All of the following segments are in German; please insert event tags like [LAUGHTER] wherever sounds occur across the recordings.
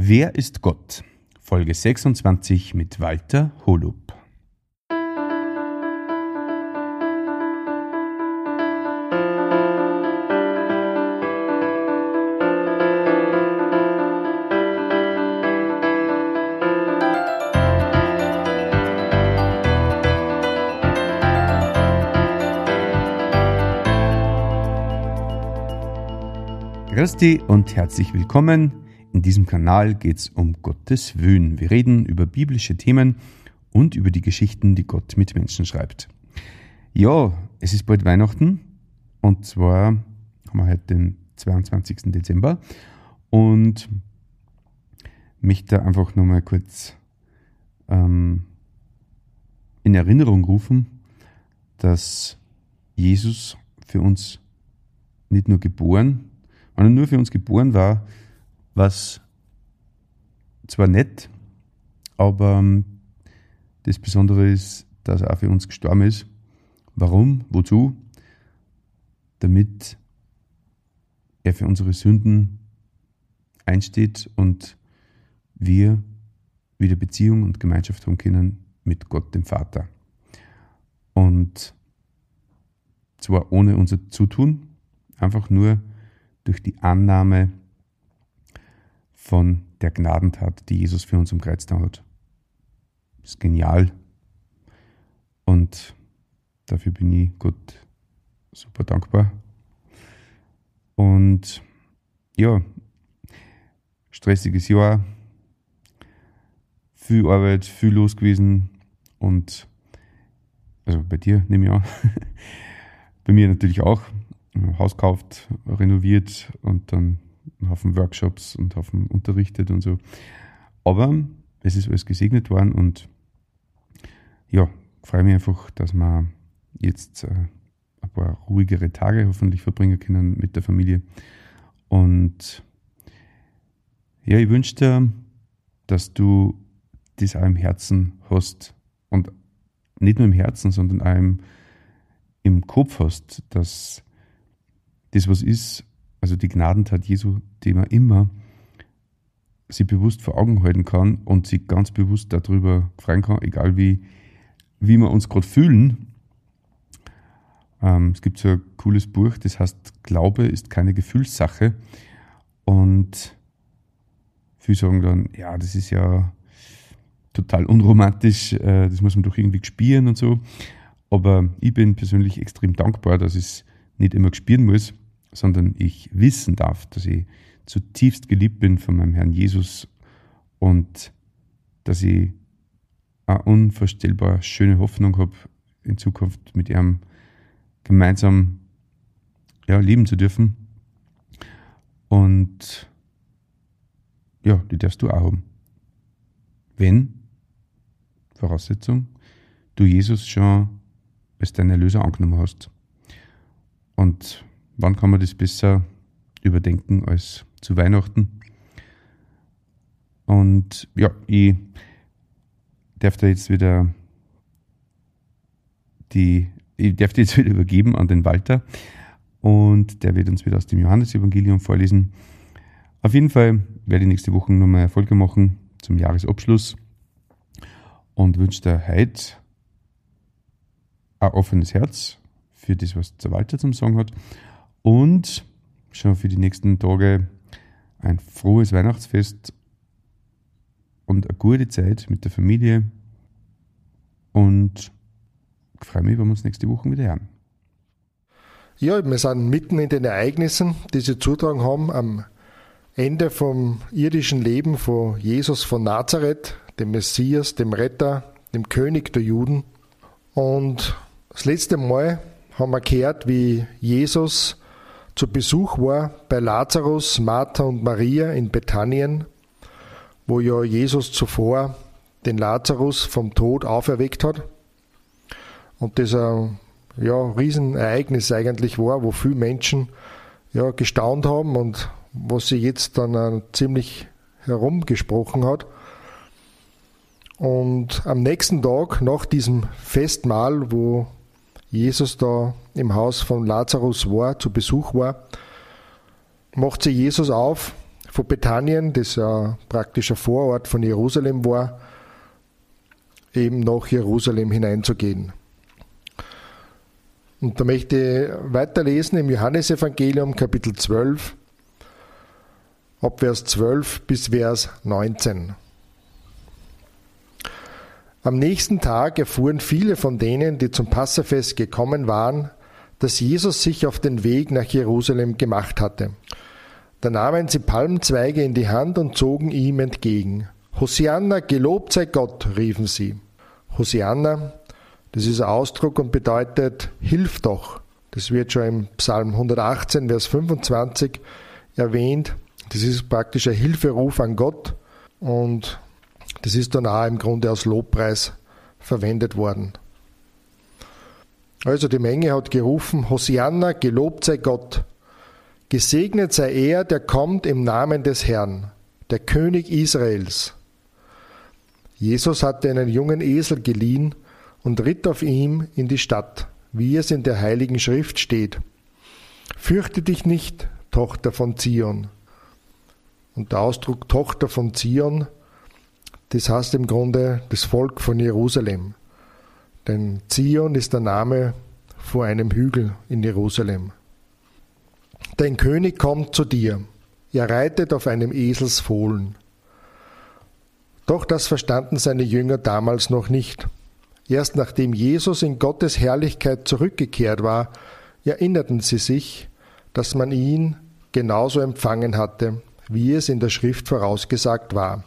Wer ist Gott? Folge 26 mit Walter Holub. Christi und herzlich willkommen. In diesem Kanal geht es um Gottes Wöhn. Wir reden über biblische Themen und über die Geschichten, die Gott mit Menschen schreibt. Ja, es ist bald Weihnachten und zwar haben wir heute den 22. Dezember und möchte einfach nochmal kurz ähm, in Erinnerung rufen, dass Jesus für uns nicht nur geboren, er nur für uns geboren war, was zwar nett, aber ähm, das Besondere ist, dass er auch für uns gestorben ist. Warum? Wozu? Damit er für unsere Sünden einsteht und wir wieder Beziehung und Gemeinschaft haben können mit Gott, dem Vater. Und zwar ohne unser Zutun, einfach nur durch die Annahme von der Gnadentat, die Jesus für uns am Kreuz da hat. Das ist genial. Und dafür bin ich Gott super dankbar. Und ja, stressiges Jahr, viel Arbeit, viel los gewesen und also bei dir nehme ich an, [LAUGHS] bei mir natürlich auch. Haus gekauft, renoviert und dann einen Haufen Workshops und einen Haufen unterrichtet und so. Aber es ist alles gesegnet worden und ja, freue mich einfach, dass wir jetzt äh, ein paar ruhigere Tage hoffentlich verbringen können mit der Familie. Und ja, ich wünsche dir, dass du das auch im Herzen hast und nicht nur im Herzen, sondern auch im, im Kopf hast, dass das was ist, also die Gnadentat Jesu, die man immer sie bewusst vor Augen halten kann und sich ganz bewusst darüber freuen kann, egal wie, wie wir uns gerade fühlen. Ähm, es gibt so ein cooles Buch, das heißt Glaube ist keine Gefühlssache. Und viele sagen dann, ja, das ist ja total unromantisch, äh, das muss man doch irgendwie spielen und so. Aber ich bin persönlich extrem dankbar, dass ich es nicht immer spielen muss, sondern ich wissen darf, dass ich zutiefst geliebt bin von meinem Herrn Jesus und dass ich eine unvorstellbar schöne Hoffnung habe, in Zukunft mit ihm gemeinsam ja, leben zu dürfen. Und ja, die darfst du auch haben. Wenn, Voraussetzung, du Jesus schon als deinen Erlöser angenommen hast. Und wann kann man das besser überdenken als zu Weihnachten? Und ja, ich darf da jetzt wieder die, ich darf die jetzt wieder übergeben an den Walter und der wird uns wieder aus dem Johannesevangelium vorlesen. Auf jeden Fall werde ich nächste Woche nochmal Erfolge machen zum Jahresabschluss und wünsche dir heute ein offenes Herz für das, was der Walter zum Sagen hat und schon für die nächsten Tage ein frohes Weihnachtsfest und eine gute Zeit mit der Familie. Und ich freue mich, wenn wir uns nächste Woche wieder hören. Ja, wir sind mitten in den Ereignissen, die sie zutragen haben, am Ende vom irdischen Leben von Jesus von Nazareth, dem Messias, dem Retter, dem König der Juden. Und das letzte Mal haben wir gehört, wie Jesus zu Besuch war bei Lazarus, Martha und Maria in Bethanien, wo ja Jesus zuvor den Lazarus vom Tod auferweckt hat. Und das ein ja, Riesenereignis eigentlich war, wo viele Menschen ja, gestaunt haben und was sie jetzt dann ziemlich herumgesprochen hat. Und am nächsten Tag, nach diesem Festmahl, wo Jesus da im Haus von Lazarus war, zu Besuch war, macht sie Jesus auf von Bethanien, das ja praktisch ein Vorort von Jerusalem war, eben nach Jerusalem hineinzugehen. Und da möchte ich weiterlesen im Johannesevangelium Kapitel 12, ab Vers 12 bis Vers 19. Am nächsten Tag erfuhren viele von denen, die zum Passafest gekommen waren, dass Jesus sich auf den Weg nach Jerusalem gemacht hatte. Da nahmen sie Palmzweige in die Hand und zogen ihm entgegen. Hosianna, gelobt sei Gott, riefen sie. Hosianna, das ist ein Ausdruck und bedeutet Hilf doch. Das wird schon im Psalm 118, Vers 25 erwähnt. Das ist praktisch ein Hilferuf an Gott und das ist dann auch im Grunde als Lobpreis verwendet worden. Also die Menge hat gerufen, Hosianna, gelobt sei Gott. Gesegnet sei er, der kommt im Namen des Herrn, der König Israels. Jesus hatte einen jungen Esel geliehen und ritt auf ihm in die Stadt, wie es in der heiligen Schrift steht. Fürchte dich nicht, Tochter von Zion. Und der Ausdruck Tochter von Zion das heißt im Grunde das Volk von Jerusalem. Denn Zion ist der Name vor einem Hügel in Jerusalem. Dein König kommt zu dir. Er reitet auf einem Eselsfohlen. Doch das verstanden seine Jünger damals noch nicht. Erst nachdem Jesus in Gottes Herrlichkeit zurückgekehrt war, erinnerten sie sich, dass man ihn genauso empfangen hatte, wie es in der Schrift vorausgesagt war.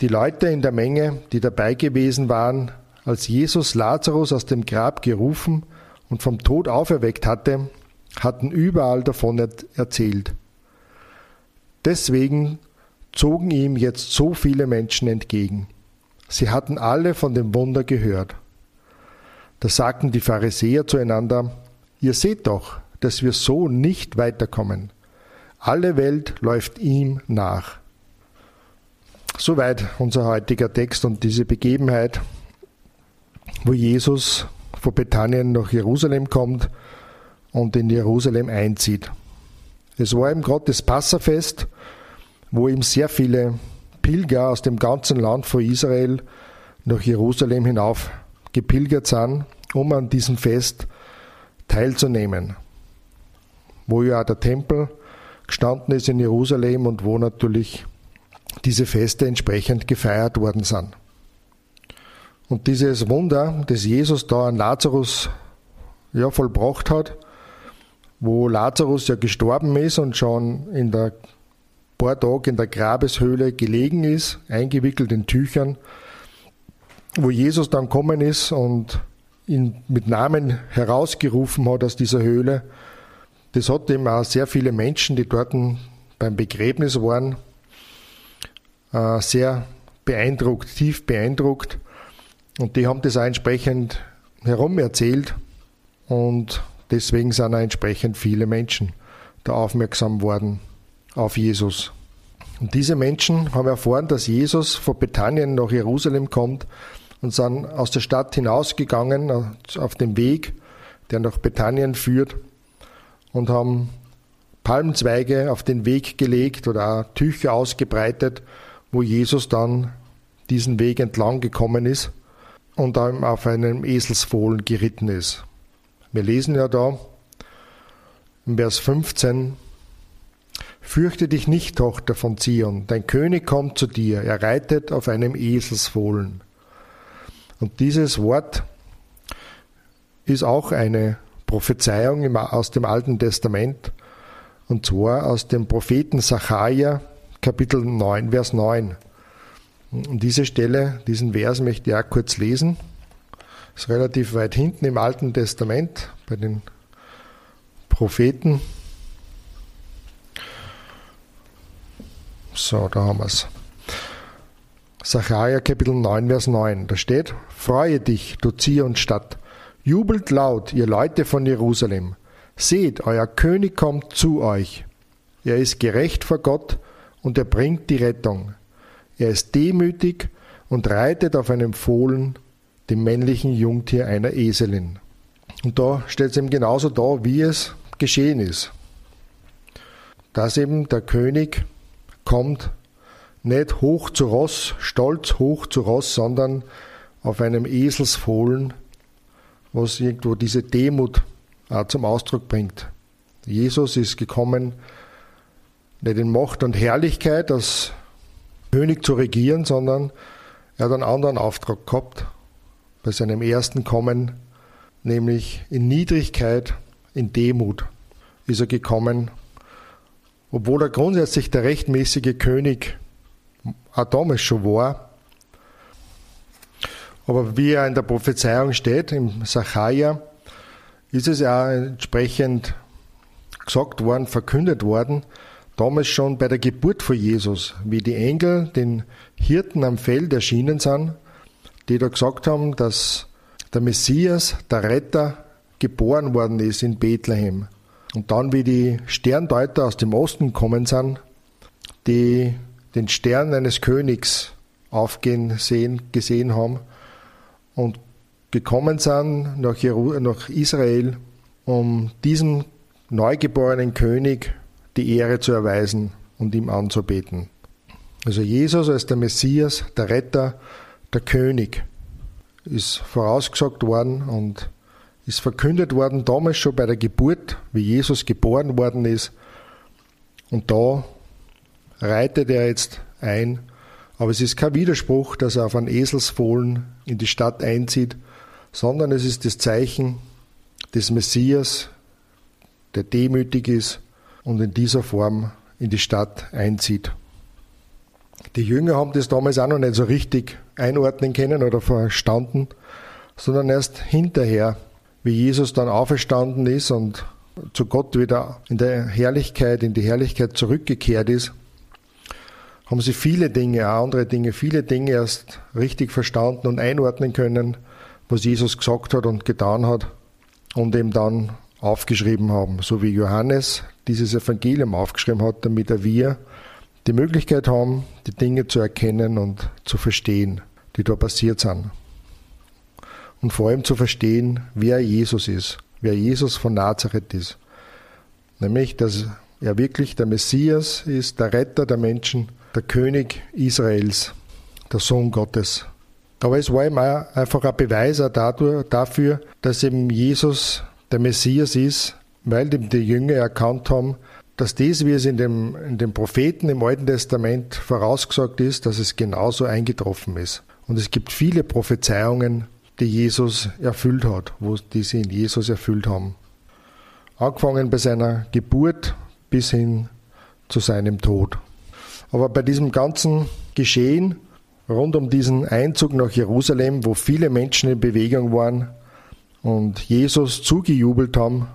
Die Leute in der Menge, die dabei gewesen waren, als Jesus Lazarus aus dem Grab gerufen und vom Tod auferweckt hatte, hatten überall davon erzählt. Deswegen zogen ihm jetzt so viele Menschen entgegen. Sie hatten alle von dem Wunder gehört. Da sagten die Pharisäer zueinander, ihr seht doch, dass wir so nicht weiterkommen. Alle Welt läuft ihm nach. Soweit unser heutiger Text und diese Begebenheit, wo Jesus von Bethanien nach Jerusalem kommt und in Jerusalem einzieht. Es war eben gerade das Passafest, wo ihm sehr viele Pilger aus dem ganzen Land von Israel nach Jerusalem hinauf gepilgert sind, um an diesem Fest teilzunehmen. Wo ja der Tempel gestanden ist in Jerusalem und wo natürlich diese Feste entsprechend gefeiert worden sind. Und dieses Wunder, das Jesus da an Lazarus ja, vollbracht hat, wo Lazarus ja gestorben ist und schon in der paar Tage in der Grabeshöhle gelegen ist, eingewickelt in Tüchern, wo Jesus dann kommen ist und ihn mit Namen herausgerufen hat aus dieser Höhle. Das hat eben auch sehr viele Menschen, die dort beim Begräbnis waren, sehr beeindruckt, tief beeindruckt. Und die haben das auch entsprechend herum erzählt. Und deswegen sind auch entsprechend viele Menschen da aufmerksam worden auf Jesus. Und diese Menschen haben erfahren, dass Jesus von Bethanien nach Jerusalem kommt und sind aus der Stadt hinausgegangen äh, auf dem Weg, der nach Bethanien führt und haben Palmzweige auf den Weg gelegt oder auch Tücher ausgebreitet wo Jesus dann diesen Weg entlang gekommen ist und dann auf einem Eselsfohlen geritten ist. Wir lesen ja da im Vers 15, Fürchte dich nicht, Tochter von Zion, dein König kommt zu dir, er reitet auf einem Eselsfohlen. Und dieses Wort ist auch eine Prophezeiung aus dem Alten Testament, und zwar aus dem Propheten Sacharja, Kapitel 9, Vers 9. Und diese Stelle, diesen Vers möchte ich auch kurz lesen. Ist relativ weit hinten im Alten Testament bei den Propheten. So, da haben wir es. Sacharja Kapitel 9, Vers 9. Da steht, Freue dich, du Zion-Stadt. Jubelt laut, ihr Leute von Jerusalem. Seht, euer König kommt zu euch. Er ist gerecht vor Gott und er bringt die Rettung. Er ist demütig und reitet auf einem Fohlen, dem männlichen Jungtier einer Eselin. Und da steht es ihm genauso da, wie es geschehen ist. dass eben der König kommt nicht hoch zu Ross, stolz hoch zu Ross, sondern auf einem Eselsfohlen, was irgendwo diese Demut zum Ausdruck bringt. Jesus ist gekommen, nicht in Macht und Herrlichkeit als König zu regieren, sondern er hat einen anderen Auftrag gehabt bei seinem ersten Kommen, nämlich in Niedrigkeit, in Demut ist er gekommen, obwohl er grundsätzlich der rechtmäßige König auch damals schon war. Aber wie er in der Prophezeiung steht, im Sacharja, ist es ja entsprechend gesagt worden, verkündet worden, damals schon bei der Geburt von Jesus, wie die Engel den Hirten am Feld erschienen sind, die da gesagt haben, dass der Messias, der Retter, geboren worden ist in Bethlehem. Und dann, wie die Sterndeuter aus dem Osten kommen sind, die den Stern eines Königs aufgehen sehen, gesehen haben und gekommen sind nach, Israel, um diesem neugeborenen König die Ehre zu erweisen und ihm anzubeten. Also Jesus als der Messias, der Retter, der König ist vorausgesagt worden und ist verkündet worden damals schon bei der Geburt, wie Jesus geboren worden ist. Und da reitet er jetzt ein. Aber es ist kein Widerspruch, dass er auf einen Eselsfohlen in die Stadt einzieht, sondern es ist das Zeichen des Messias, der demütig ist und in dieser Form in die Stadt einzieht. Die Jünger haben das damals auch noch nicht so richtig einordnen können oder verstanden, sondern erst hinterher, wie Jesus dann auferstanden ist und zu Gott wieder in der Herrlichkeit, in die Herrlichkeit zurückgekehrt ist, haben sie viele Dinge, auch andere Dinge, viele Dinge erst richtig verstanden und einordnen können, was Jesus gesagt hat und getan hat und eben dann aufgeschrieben haben, so wie Johannes dieses Evangelium aufgeschrieben hat, damit er wir die Möglichkeit haben, die Dinge zu erkennen und zu verstehen, die da passiert sind. Und vor allem zu verstehen, wer Jesus ist, wer Jesus von Nazareth ist. Nämlich, dass er wirklich der Messias ist, der Retter der Menschen, der König Israels, der Sohn Gottes. Aber es war ihm einfach ein Beweis dafür, dass eben Jesus der Messias ist, weil die Jünger erkannt haben, dass das, wie es in dem, in dem Propheten im Alten Testament vorausgesagt ist, dass es genauso eingetroffen ist. Und es gibt viele Prophezeiungen, die Jesus erfüllt hat, wo die sie in Jesus erfüllt haben. Angefangen bei seiner Geburt bis hin zu seinem Tod. Aber bei diesem ganzen Geschehen rund um diesen Einzug nach Jerusalem, wo viele Menschen in Bewegung waren und Jesus zugejubelt haben,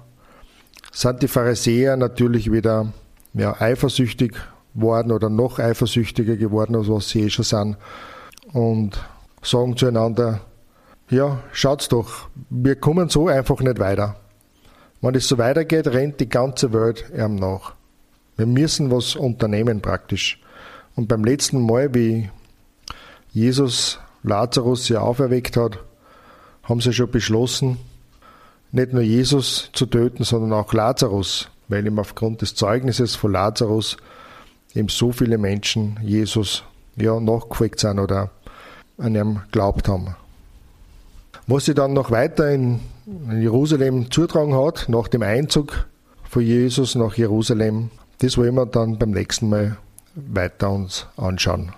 sind die Pharisäer natürlich wieder ja, eifersüchtig worden oder noch eifersüchtiger geworden, als was sie eh schon sind. Und sagen zueinander, ja, schaut's doch, wir kommen so einfach nicht weiter. Wenn es so weitergeht, rennt die ganze Welt ihm nach. Wir müssen was unternehmen praktisch. Und beim letzten Mal, wie Jesus Lazarus ja auferweckt hat, haben sie schon beschlossen, nicht nur Jesus zu töten, sondern auch Lazarus, weil ihm aufgrund des Zeugnisses von Lazarus eben so viele Menschen Jesus ja nachgefolgt sind oder an ihm glaubt haben. Was sie dann noch weiter in Jerusalem zutragen hat, nach dem Einzug von Jesus nach Jerusalem, das wollen wir dann beim nächsten Mal weiter uns anschauen.